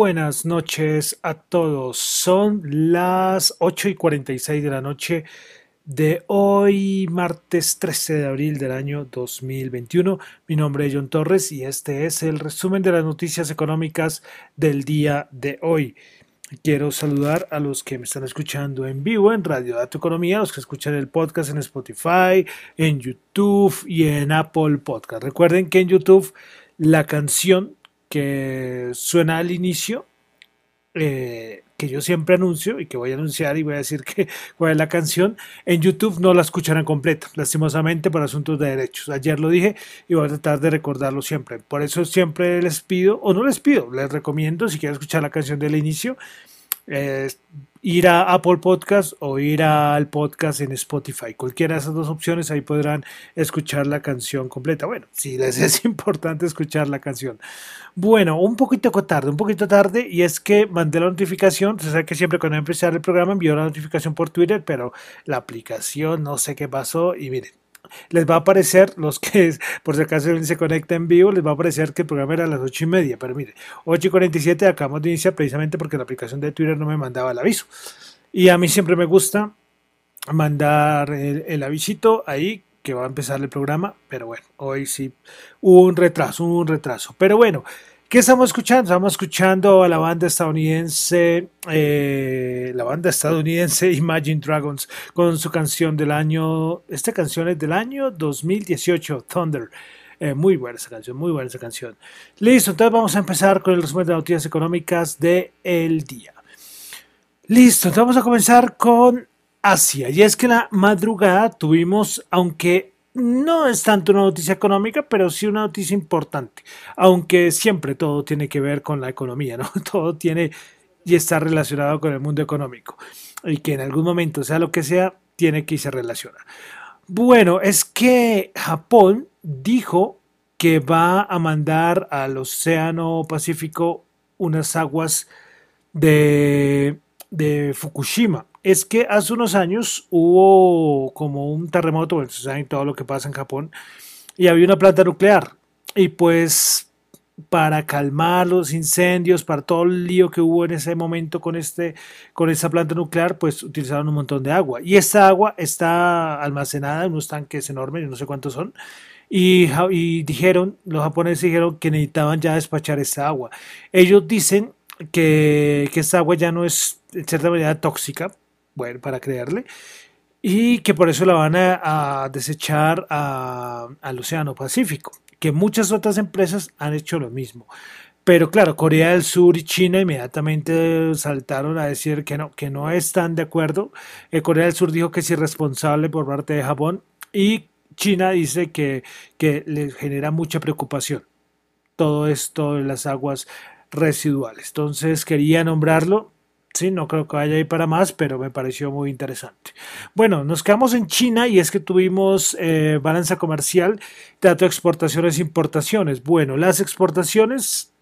Buenas noches a todos. Son las 8 y 46 de la noche de hoy, martes 13 de abril del año 2021. Mi nombre es John Torres y este es el resumen de las noticias económicas del día de hoy. Quiero saludar a los que me están escuchando en vivo en Radio Dato Economía, a los que escuchan el podcast en Spotify, en YouTube y en Apple Podcast. Recuerden que en YouTube la canción que suena al inicio, eh, que yo siempre anuncio y que voy a anunciar y voy a decir que cuál es la canción, en YouTube no la escucharán completa, lastimosamente por asuntos de derechos. Ayer lo dije y voy a tratar de recordarlo siempre. Por eso siempre les pido, o no les pido, les recomiendo, si quieren escuchar la canción del inicio, eh, ir a Apple Podcast o ir al podcast en Spotify. Cualquiera de esas dos opciones, ahí podrán escuchar la canción completa. Bueno, si les es importante escuchar la canción. Bueno, un poquito tarde, un poquito tarde, y es que mandé la notificación. Se sabe que siempre cuando empezar el programa envió la notificación por Twitter, pero la aplicación no sé qué pasó. Y miren, les va a aparecer, los que por si acaso se conecta en vivo, les va a aparecer que el programa era a las 8 y media, pero mire, 8 y 47 acabamos de iniciar precisamente porque la aplicación de Twitter no me mandaba el aviso. Y a mí siempre me gusta mandar el, el avisito ahí que va a empezar el programa, pero bueno, hoy sí, un retraso, un retraso. Pero bueno, ¿qué estamos escuchando? Estamos escuchando a la banda estadounidense, eh, la banda estadounidense Imagine Dragons, con su canción del año, esta canción es del año 2018, Thunder. Eh, muy buena esa canción, muy buena esa canción. Listo, entonces vamos a empezar con el resumen de noticias económicas del día. Listo, entonces vamos a comenzar con Asia. Y es que la madrugada tuvimos, aunque no es tanto una noticia económica, pero sí una noticia importante. Aunque siempre todo tiene que ver con la economía, ¿no? Todo tiene y está relacionado con el mundo económico. Y que en algún momento, sea lo que sea, tiene que se relaciona. Bueno, es que Japón dijo que va a mandar al Océano Pacífico unas aguas de, de Fukushima. Es que hace unos años hubo como un terremoto, bueno, saben todo lo que pasa en Japón, y había una planta nuclear. Y pues para calmar los incendios, para todo el lío que hubo en ese momento con, este, con esa planta nuclear, pues utilizaron un montón de agua. Y esta agua está almacenada en unos tanques enormes, no sé cuántos son, y, y, dijeron, los japoneses dijeron que necesitaban ya despachar esta agua. Ellos dicen que, que esta agua ya no es en cierta manera tóxica, para creerle, y que por eso la van a, a desechar al Océano Pacífico, que muchas otras empresas han hecho lo mismo. Pero claro, Corea del Sur y China inmediatamente saltaron a decir que no, que no están de acuerdo. Eh, Corea del Sur dijo que es irresponsable por parte de Japón y China dice que, que le genera mucha preocupación todo esto de las aguas residuales. Entonces quería nombrarlo. Sí, no creo que vaya ahí para más, pero me pareció muy interesante. Bueno, nos quedamos en China y es que tuvimos eh, balanza comercial, dato de exportaciones e importaciones. Bueno, las exportaciones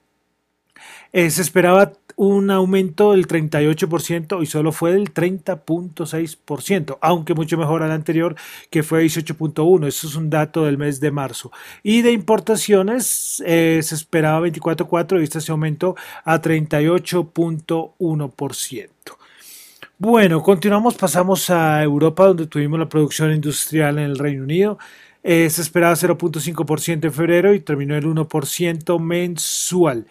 eh, se esperaba un aumento del 38% y solo fue del 30.6%, aunque mucho mejor al anterior que fue 18.1%. Eso es un dato del mes de marzo. Y de importaciones eh, se esperaba 24.4% y este se aumentó a 38.1%. Bueno, continuamos, pasamos a Europa donde tuvimos la producción industrial en el Reino Unido. Eh, se esperaba 0.5% en febrero y terminó el 1% mensual.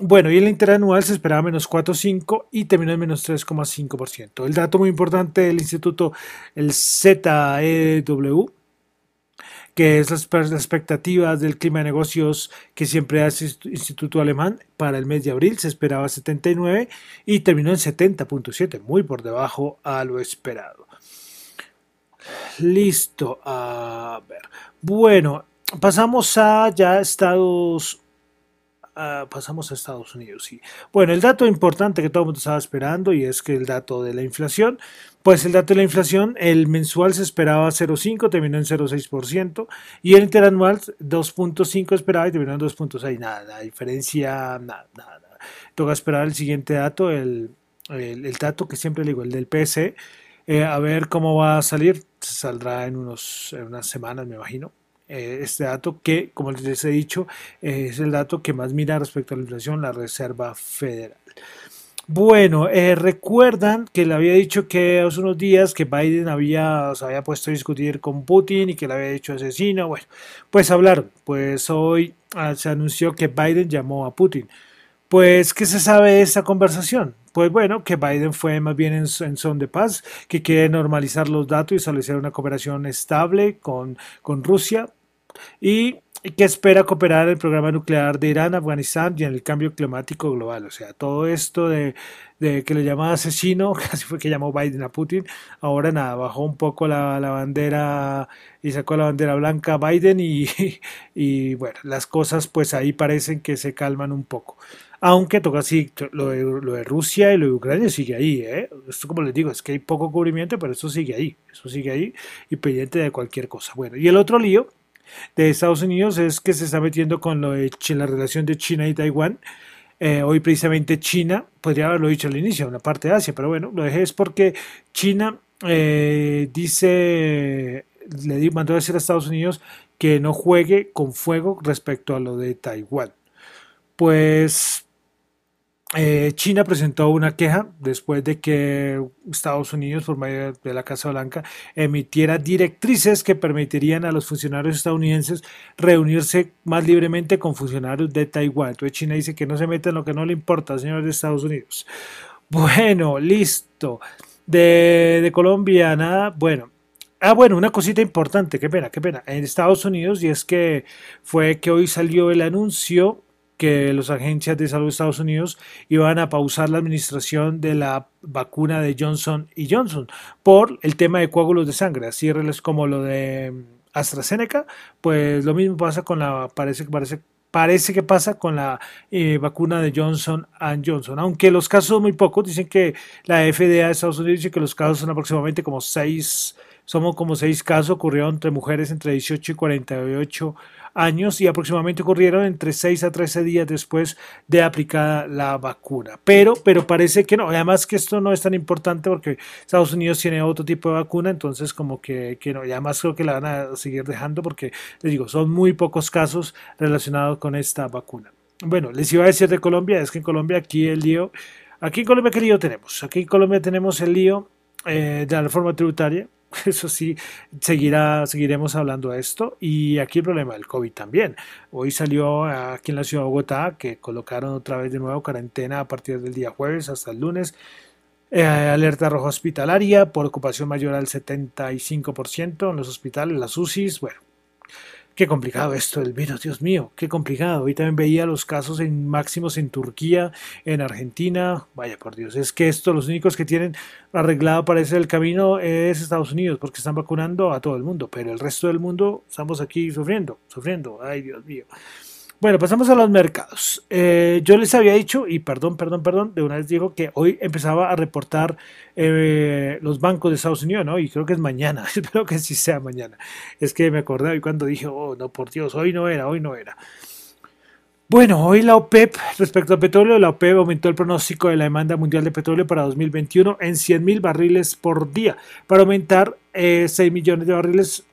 Bueno, y el interanual se esperaba menos 4,5 y terminó en menos 3,5%. El dato muy importante del instituto, el ZEW, que es las expectativas del clima de negocios que siempre hace el Instituto Alemán para el mes de abril, se esperaba 79 y terminó en 70.7, muy por debajo a lo esperado. Listo, a ver. Bueno, pasamos a ya Estados Uh, pasamos a Estados Unidos. Sí. Bueno, el dato importante que todo el mundo estaba esperando y es que el dato de la inflación, pues el dato de la inflación, el mensual se esperaba 0,5, terminó en 0,6% y el interanual 2,5 esperaba y terminó en 2,6. Nada, la diferencia, nada, nada. Toca esperar el siguiente dato, el, el, dato que siempre le digo, el del PSE, eh, a ver cómo va a salir. Saldrá en, unos, en unas semanas, me imagino. Eh, este dato que, como les he dicho, es el dato que más mira respecto a la inflación la Reserva Federal. Bueno, eh, recuerdan que le había dicho que hace unos días que Biden había, había puesto a discutir con Putin y que le había dicho asesino. Bueno, pues hablaron. Pues hoy ah, se anunció que Biden llamó a Putin. Pues, ¿qué se sabe de esta conversación? Pues bueno, que Biden fue más bien en, en, son de paz, que quiere normalizar los datos y establecer una cooperación estable con, con Rusia, y que espera cooperar en el programa nuclear de Irán, Afganistán y en el cambio climático global. O sea, todo esto de, de que le llamaba asesino, casi fue que llamó Biden a Putin, ahora nada, bajó un poco la, la bandera y sacó la bandera blanca Biden y, y, bueno, las cosas pues ahí parecen que se calman un poco. Aunque toca así, lo de, lo de Rusia y lo de Ucrania sigue ahí, ¿eh? Esto como les digo, es que hay poco cubrimiento, pero eso sigue ahí, eso sigue ahí y pendiente de cualquier cosa. Bueno, y el otro lío de Estados Unidos es que se está metiendo con lo de la relación de China y Taiwán. Eh, hoy precisamente China, podría haberlo dicho al inicio, una parte de Asia, pero bueno, lo dejé es porque China eh, dice, le mandó a decir a Estados Unidos que no juegue con fuego respecto a lo de Taiwán. Pues eh, China presentó una queja después de que Estados Unidos, por medio de la Casa Blanca, emitiera directrices que permitirían a los funcionarios estadounidenses reunirse más libremente con funcionarios de Taiwán. Entonces China dice que no se meta en lo que no le importa, señores de Estados Unidos. Bueno, listo. De, de Colombia, nada. Bueno, Ah, bueno, una cosita importante, qué pena, qué pena. En Estados Unidos, y es que fue que hoy salió el anuncio que las agencias de salud de Estados Unidos iban a pausar la administración de la vacuna de Johnson y Johnson por el tema de coágulos de sangre, así es como lo de AstraZeneca, pues lo mismo pasa con la, parece que parece parece que pasa con la eh, vacuna de Johnson Johnson, aunque los casos son muy pocos, dicen que la FDA de Estados Unidos dice que los casos son aproximadamente como seis, somos como seis casos ocurrieron entre mujeres entre 18 y 48 años y aproximadamente ocurrieron entre 6 a 13 días después de aplicada la vacuna. Pero, pero parece que no, además que esto no es tan importante porque Estados Unidos tiene otro tipo de vacuna, entonces como que, que no, y además creo que la van a seguir dejando porque, les digo, son muy pocos casos relacionados con esta vacuna. Bueno, les iba a decir de Colombia, es que en Colombia aquí el lío, aquí en Colombia qué lío tenemos, aquí en Colombia tenemos el lío eh, de la reforma tributaria, Eso sí, seguirá, seguiremos hablando de esto. Y aquí el problema del COVID también. Hoy salió aquí en la ciudad de Bogotá que colocaron otra vez de nuevo cuarentena a partir del día jueves hasta el lunes. Eh, alerta roja hospitalaria por ocupación mayor al 75% en los hospitales, las UCIs. Bueno, Qué complicado esto del virus, Dios mío, qué complicado. Hoy también veía los casos en máximos en Turquía, en Argentina. Vaya por Dios, es que esto, los únicos que tienen arreglado parece el camino es Estados Unidos, porque están vacunando a todo el mundo, pero el resto del mundo estamos aquí sufriendo, sufriendo. Ay, Dios mío. Bueno, pasamos a los mercados. Eh, yo les había dicho, y perdón, perdón, perdón, de una vez digo que hoy empezaba a reportar eh, los bancos de Estados Unidos, ¿no? Y creo que es mañana, espero que sí sea mañana. Es que me acordé hoy cuando dije, oh, no, por Dios, hoy no era, hoy no era. Bueno, hoy la OPEP, respecto al petróleo, la OPEP aumentó el pronóstico de la demanda mundial de petróleo para 2021 en 100 mil barriles por día, para aumentar eh, 6 millones de barriles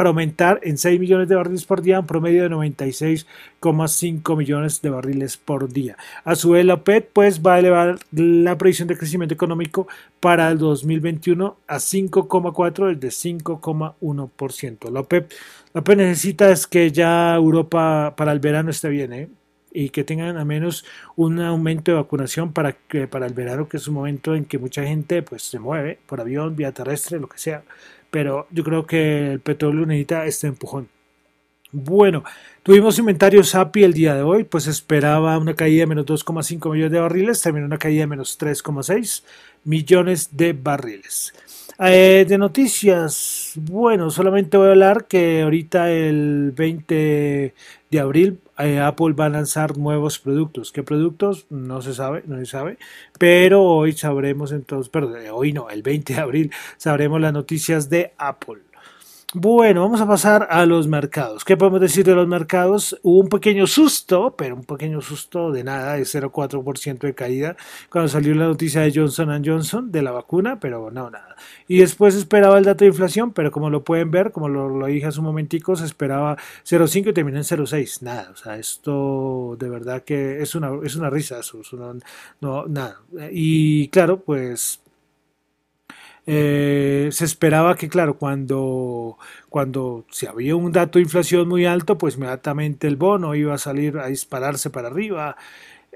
para aumentar en 6 millones de barriles por día, un promedio de 96,5 millones de barriles por día. A su vez, la OPEP pues, va a elevar la previsión de crecimiento económico para el 2021 a 5,4 desde 5,1%. La OPEP, la OPEP necesita es que ya Europa para el verano esté bien, ¿eh? y que tengan al menos un aumento de vacunación para que para el verano que es un momento en que mucha gente pues se mueve por avión, vía terrestre, lo que sea pero yo creo que el petróleo necesita este empujón. Bueno, tuvimos inventario SAPI el día de hoy, pues esperaba una caída de menos 2,5 millones de barriles, también una caída de menos 3,6 millones de barriles. Eh, de noticias, bueno, solamente voy a hablar que ahorita el 20 de abril Apple va a lanzar nuevos productos. ¿Qué productos? No se sabe, no se sabe. Pero hoy sabremos entonces, perdón, hoy no, el 20 de abril sabremos las noticias de Apple. Bueno, vamos a pasar a los mercados. ¿Qué podemos decir de los mercados? Hubo un pequeño susto, pero un pequeño susto de nada, de 0,4% de caída cuando salió la noticia de Johnson Johnson de la vacuna, pero no, nada. Y después esperaba el dato de inflación, pero como lo pueden ver, como lo, dije hace un momentico, se esperaba 0,5 y terminó en 0,6. Nada, o sea, esto de verdad que es una, es una risa, no, nada. Y claro, pues eh, se esperaba que, claro, cuando, cuando si había un dato de inflación muy alto, pues inmediatamente el bono iba a salir a dispararse para arriba.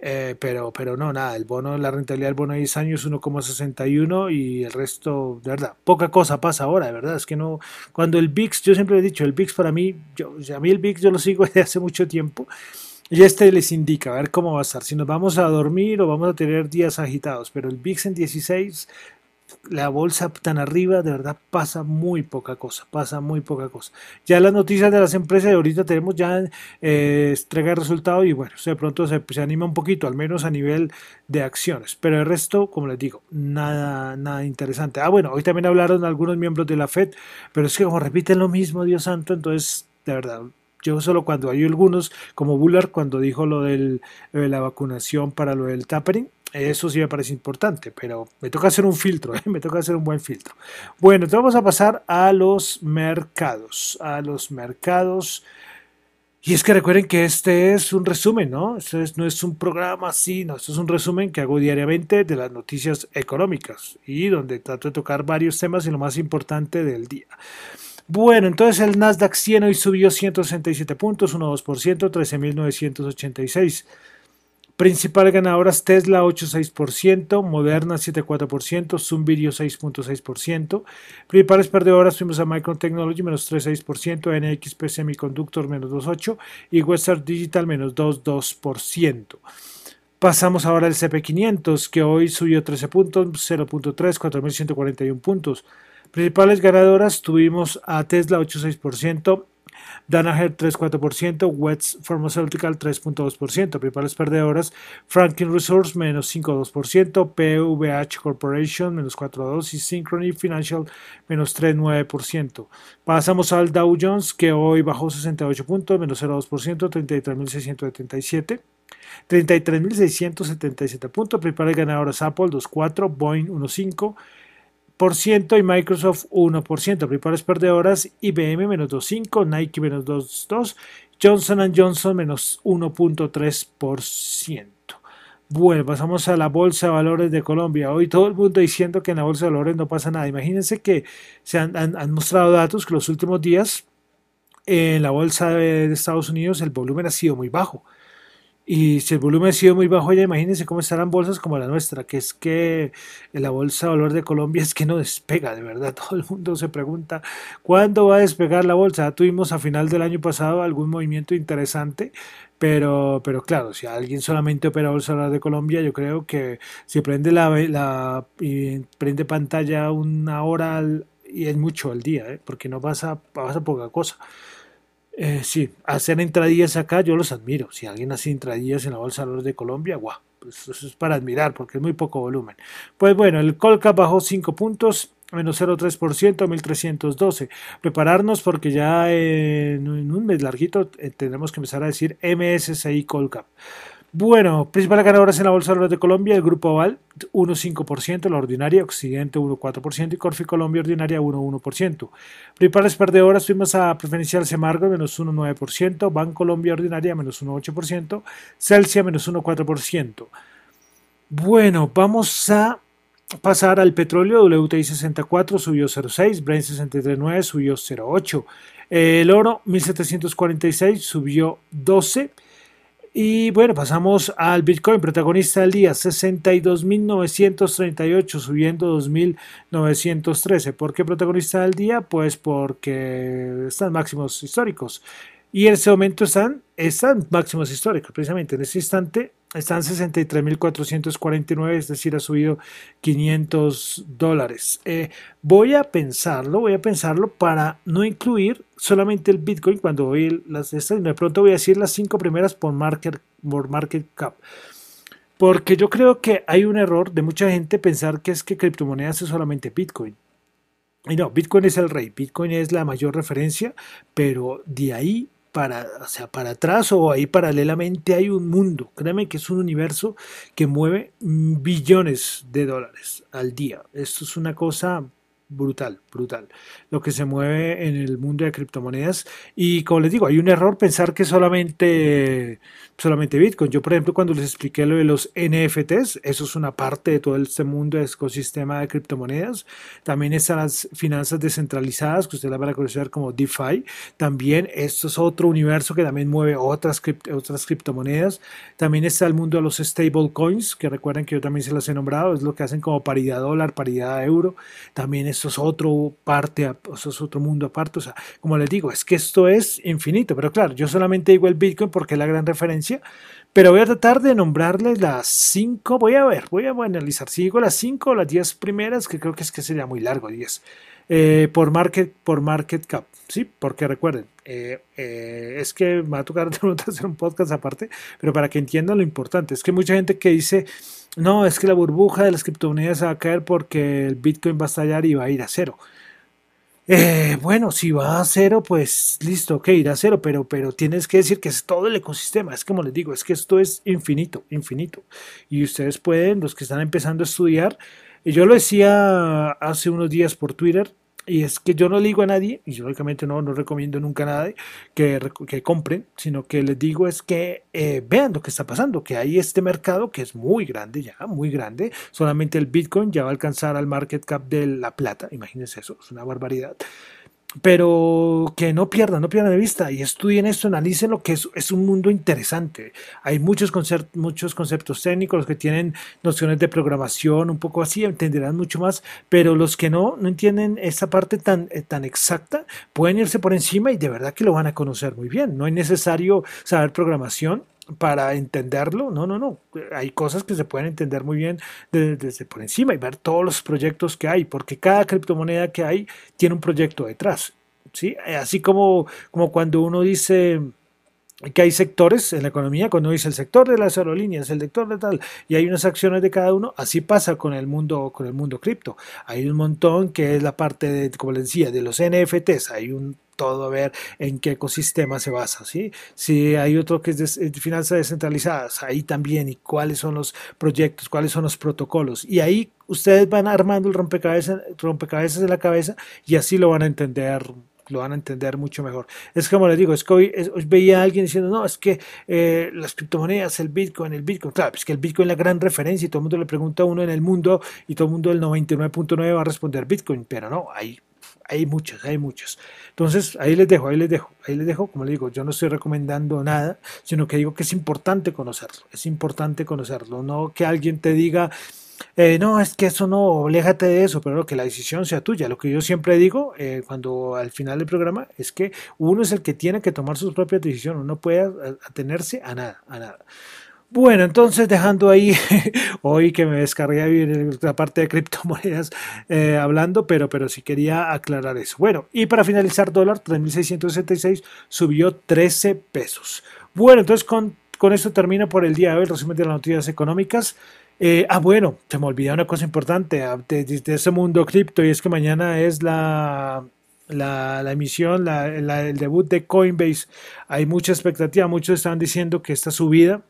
Eh, pero, pero no, nada, el bono, la rentabilidad del bono de 10 años es 1,61 y el resto, de verdad, poca cosa pasa ahora, de verdad, es que no, cuando el VIX, yo siempre he dicho, el VIX para mí, yo, a mí el VIX yo lo sigo desde hace mucho tiempo y este les indica, a ver cómo va a estar, si nos vamos a dormir o vamos a tener días agitados, pero el VIX en 16 la bolsa tan arriba, de verdad pasa muy poca cosa, pasa muy poca cosa. Ya las noticias de las empresas de ahorita tenemos ya eh, entrega de resultados y bueno, de pronto se, anima un poquito, al menos a nivel de acciones, pero el resto, como les digo, nada, nada interesante. Ah, bueno, hoy también hablaron algunos miembros de la FED, pero es que como repiten lo mismo, Dios santo, entonces, de verdad, yo solo cuando hay algunos, como Bullard, cuando dijo lo de la vacunación para lo del tapering, eso sí me parece importante, pero me toca hacer un filtro, ¿eh? me toca hacer un buen filtro. Bueno, entonces vamos a pasar a los mercados, a los mercados. Y es que recuerden que este es un resumen, ¿no? Esto no es un programa así, no, esto es un resumen que hago diariamente de las noticias económicas y donde trato de tocar varios temas y lo más importante del día. Bueno, entonces el Nasdaq 100 hoy subió 167 puntos, 1,2%, 13.986 Principales ganadoras Tesla 8,6%, Moderna 7,4%, Zoom Video 6,6%. Principales perdedoras tuvimos a Micron Technology menos 3,6%, NXP Semiconductor menos 2,8% y Western Digital menos 2,2%. Pasamos ahora al CP500 que hoy subió 13 puntos, 0.3, 4.141 puntos. Principales ganadoras tuvimos a Tesla 8,6%, Danaher 3,4%, Wets Pharmaceutical 3,2%, principales perdedoras, Franklin Resource menos 5,2%, PVH Corporation menos 4,2% y Synchrony Financial menos 3,9%. Pasamos al Dow Jones que hoy bajó 68 puntos, menos 0,2%, 33.677. 33.677 puntos, principales ganadoras Apple 2,4, Boeing 1,5, y Microsoft 1%. Principales perdedoras IBM menos 2.5, Nike menos 2.2, Johnson Johnson menos 1.3%. Bueno, pasamos a la Bolsa de Valores de Colombia. Hoy todo el mundo diciendo que en la Bolsa de Valores no pasa nada. Imagínense que se han, han mostrado datos que los últimos días en la Bolsa de Estados Unidos el volumen ha sido muy bajo. Y si el volumen ha sido muy bajo, ya imagínense cómo estarán bolsas como la nuestra, que es que la bolsa de valor de Colombia es que no despega, de verdad. Todo el mundo se pregunta cuándo va a despegar la bolsa. tuvimos a final del año pasado algún movimiento interesante, pero, pero claro, si alguien solamente opera bolsa de valor de Colombia, yo creo que si prende la, prende pantalla una hora y es mucho al día, ¿eh? porque no pasa, pasa poca cosa. Eh, sí, hacer entradillas acá yo los admiro. Si alguien hace entradillas en la Bolsa de Valores de Colombia, guau, pues eso es para admirar porque es muy poco volumen. Pues bueno, el Colca bajó 5 puntos, menos 0,3%, 1312. Prepararnos porque ya en un mes larguito eh, tendremos que empezar a decir MSCI Colcap. Bueno, principales ganadoras en la Bolsa de de Colombia, el Grupo Oval 1,5%, la Ordinaria Occidente 1,4% y Corfi Colombia Ordinaria 1,1%. Principales perdedoras fuimos a Preferencial Semargo menos 1,9%, Banco Colombia Ordinaria menos 1,8%, Celsia menos 1,4%. Bueno, vamos a pasar al petróleo, WTI 64 subió 0,6, Brent 63,9 subió 0,8, el oro 1746 subió 12, y bueno, pasamos al Bitcoin, protagonista del día, 62.938, subiendo 2.913. ¿Por qué protagonista del día? Pues porque están máximos históricos. Y en ese momento están, están máximos históricos, precisamente en ese instante están 63.449, es decir, ha subido 500 dólares. Eh, voy a pensarlo, voy a pensarlo para no incluir solamente el Bitcoin cuando voy las estas, de pronto voy a decir las cinco primeras por market, por market cap. Porque yo creo que hay un error de mucha gente pensar que es que criptomonedas es solamente Bitcoin. Y no, Bitcoin es el rey, Bitcoin es la mayor referencia, pero de ahí para, o sea, para atrás o ahí paralelamente hay un mundo. Créeme que es un universo que mueve billones de dólares al día. Esto es una cosa brutal, brutal. Lo que se mueve en el mundo de criptomonedas. Y como les digo, hay un error pensar que solamente, solamente Bitcoin. Yo, por ejemplo, cuando les expliqué lo de los NFTs, eso es una parte de todo este mundo de ecosistema de criptomonedas. También están las finanzas descentralizadas, que ustedes las van a conocer como DeFi. También esto es otro universo que también mueve otras, otras criptomonedas. También está el mundo de los stable coins, que recuerden que yo también se las he nombrado, es lo que hacen como paridad dólar, paridad euro. También eso es otro parte, eso es otro mundo aparte. O sea, como les digo, es que esto es infinito, pero claro, yo solamente digo el Bitcoin porque es la gran referencia, pero voy a tratar de nombrarles las cinco, voy a ver, voy a analizar si digo las cinco o las diez primeras, que creo que es que sería muy largo, diez. Eh, por, market, por market cap, ¿sí? Porque recuerden, eh, eh, es que me va a tocar hacer un podcast aparte, pero para que entiendan lo importante, es que mucha gente que dice, no, es que la burbuja de las criptomonedas va a caer porque el Bitcoin va a estallar y va a ir a cero. Eh, bueno, si va a cero, pues listo, ok, irá a cero, pero, pero tienes que decir que es todo el ecosistema. Es como les digo, es que esto es infinito, infinito. Y ustedes pueden, los que están empezando a estudiar, yo lo decía hace unos días por Twitter, y es que yo no le digo a nadie, y lógicamente no, no recomiendo nunca a nadie que, que compren, sino que les digo es que eh, vean lo que está pasando, que hay este mercado que es muy grande ya, muy grande. Solamente el Bitcoin ya va a alcanzar al market cap de la plata, imagínense eso, es una barbaridad. Pero que no pierdan, no pierdan de vista y estudien esto, analicen lo que es, es un mundo interesante. Hay muchos, concep- muchos conceptos técnicos, los que tienen nociones de programación, un poco así, entenderán mucho más, pero los que no, no entienden esa parte tan, eh, tan exacta, pueden irse por encima y de verdad que lo van a conocer muy bien. No es necesario saber programación para entenderlo, no, no, no. Hay cosas que se pueden entender muy bien de- desde por encima y ver todos los proyectos que hay, porque cada criptomoneda que hay tiene un proyecto detrás. ¿sí? Así como, como cuando uno dice que hay sectores en la economía, cuando dice el sector de las aerolíneas, el sector de tal, y hay unas acciones de cada uno, así pasa con el mundo, con el mundo cripto. Hay un montón que es la parte de, como les decía, de los NFTs, hay un todo a ver en qué ecosistema se basa, ¿sí? Si hay otro que es de, de finanzas descentralizadas, ahí también, y cuáles son los proyectos, cuáles son los protocolos, y ahí ustedes van armando el rompecabezas, rompecabezas de la cabeza y así lo van a entender lo van a entender mucho mejor. Es como les digo, es que hoy, es- hoy veía a alguien diciendo, no, es que eh, las criptomonedas, el Bitcoin, el Bitcoin, claro, es que el Bitcoin es la gran referencia y todo el mundo le pregunta a uno en el mundo y todo el mundo del 99.9 va a responder Bitcoin, pero no, hay, hay muchos, hay muchos. Entonces, ahí les dejo, ahí les dejo, ahí les dejo, como les digo, yo no estoy recomendando nada, sino que digo que es importante conocerlo, es importante conocerlo, no que alguien te diga, eh, no, es que eso no, aléjate de eso, pero que la decisión sea tuya. Lo que yo siempre digo eh, cuando al final del programa es que uno es el que tiene que tomar sus propias decisiones, uno no puede atenerse a nada, a nada. Bueno, entonces dejando ahí hoy que me descargué bien la parte de criptomonedas eh, hablando, pero, pero sí quería aclarar eso. Bueno, y para finalizar, dólar 3.666 subió 13 pesos. Bueno, entonces con, con esto termino por el día de hoy el resumen de las noticias económicas. Eh, ah, bueno, se me olvidó una cosa importante ah, de, de- de ese mundo cripto y es que mañana es la, la, emisión, la- el debut de Coinbase. Hay mucha expectativa, muchos están diciendo que esta subida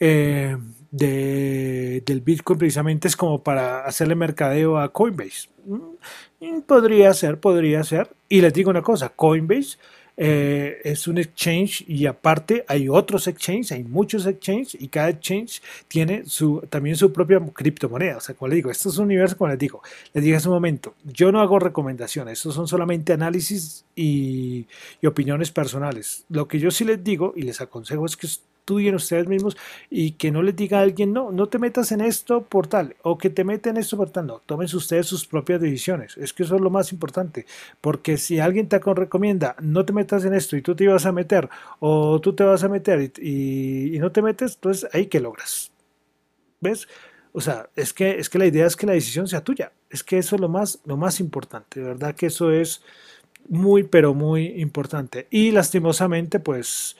eh, de, del Bitcoin precisamente es como para hacerle mercadeo a Coinbase. Mm, Podría ser, podría ser. Y les digo una cosa, Coinbase eh, es un exchange y aparte hay otros exchanges, hay muchos exchanges y cada exchange tiene su, también su propia criptomoneda. O sea, como les digo, esto es un universo, como les digo, les dije hace un momento, yo no hago recomendaciones, estos son solamente análisis y opiniones personales. Lo que yo sí les digo y les aconsejo es que estudien ustedes mismos y que no les diga a alguien, no, no te metas en esto por tal, o que te meten en esto por tal, no, tomen ustedes sus propias decisiones, es que eso es lo más importante, porque si alguien te recomienda, no te metas en esto y tú te ibas a meter, o tú te vas a meter y, y- y no te metes, entonces ahí que logras, ¿ves? O sea, es que, es que la idea es que la decisión sea tuya, es que eso es lo más, lo más importante, de verdad que eso es muy, pero muy importante, y lastimosamente, pues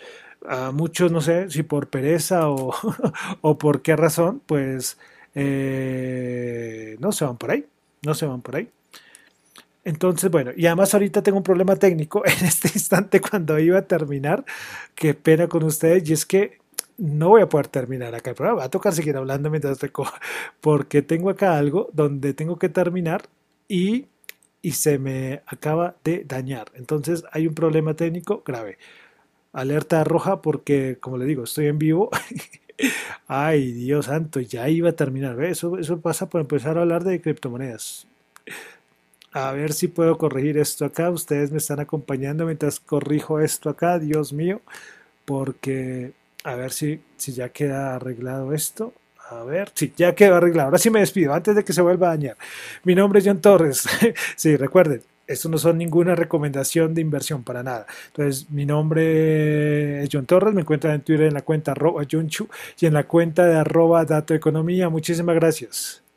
a muchos, no sé si por pereza o, o por qué razón, pues eh, no se van por ahí, no se van por ahí. Entonces, bueno, y además ahorita tengo un problema técnico en este instante cuando iba a terminar, qué pena con ustedes, y es que no voy a poder terminar acá el programa, va a tocar seguir hablando mientras recojo, porque tengo acá algo donde tengo que terminar y, y se me acaba de dañar. Entonces hay un problema técnico grave alerta roja porque, como le digo, estoy en vivo. Ay, Dios santo, ya iba a terminar. Eso, eso pasa por empezar a hablar de criptomonedas. A ver si puedo corregir esto acá. Ustedes me están acompañando mientras corrijo esto acá, Dios mío. Porque, a ver si, si ya queda arreglado esto. A ver, sí, ya quedó arreglado. Ahora sí me despido antes de que se vuelva a dañar. Mi nombre es John Torres. sí, recuerden, esto no son ninguna recomendación de inversión para nada. Entonces, mi nombre es John Torres, me encuentran en Twitter en la cuenta arroba John Chu y en la cuenta de arroba Dato Economía. Muchísimas gracias.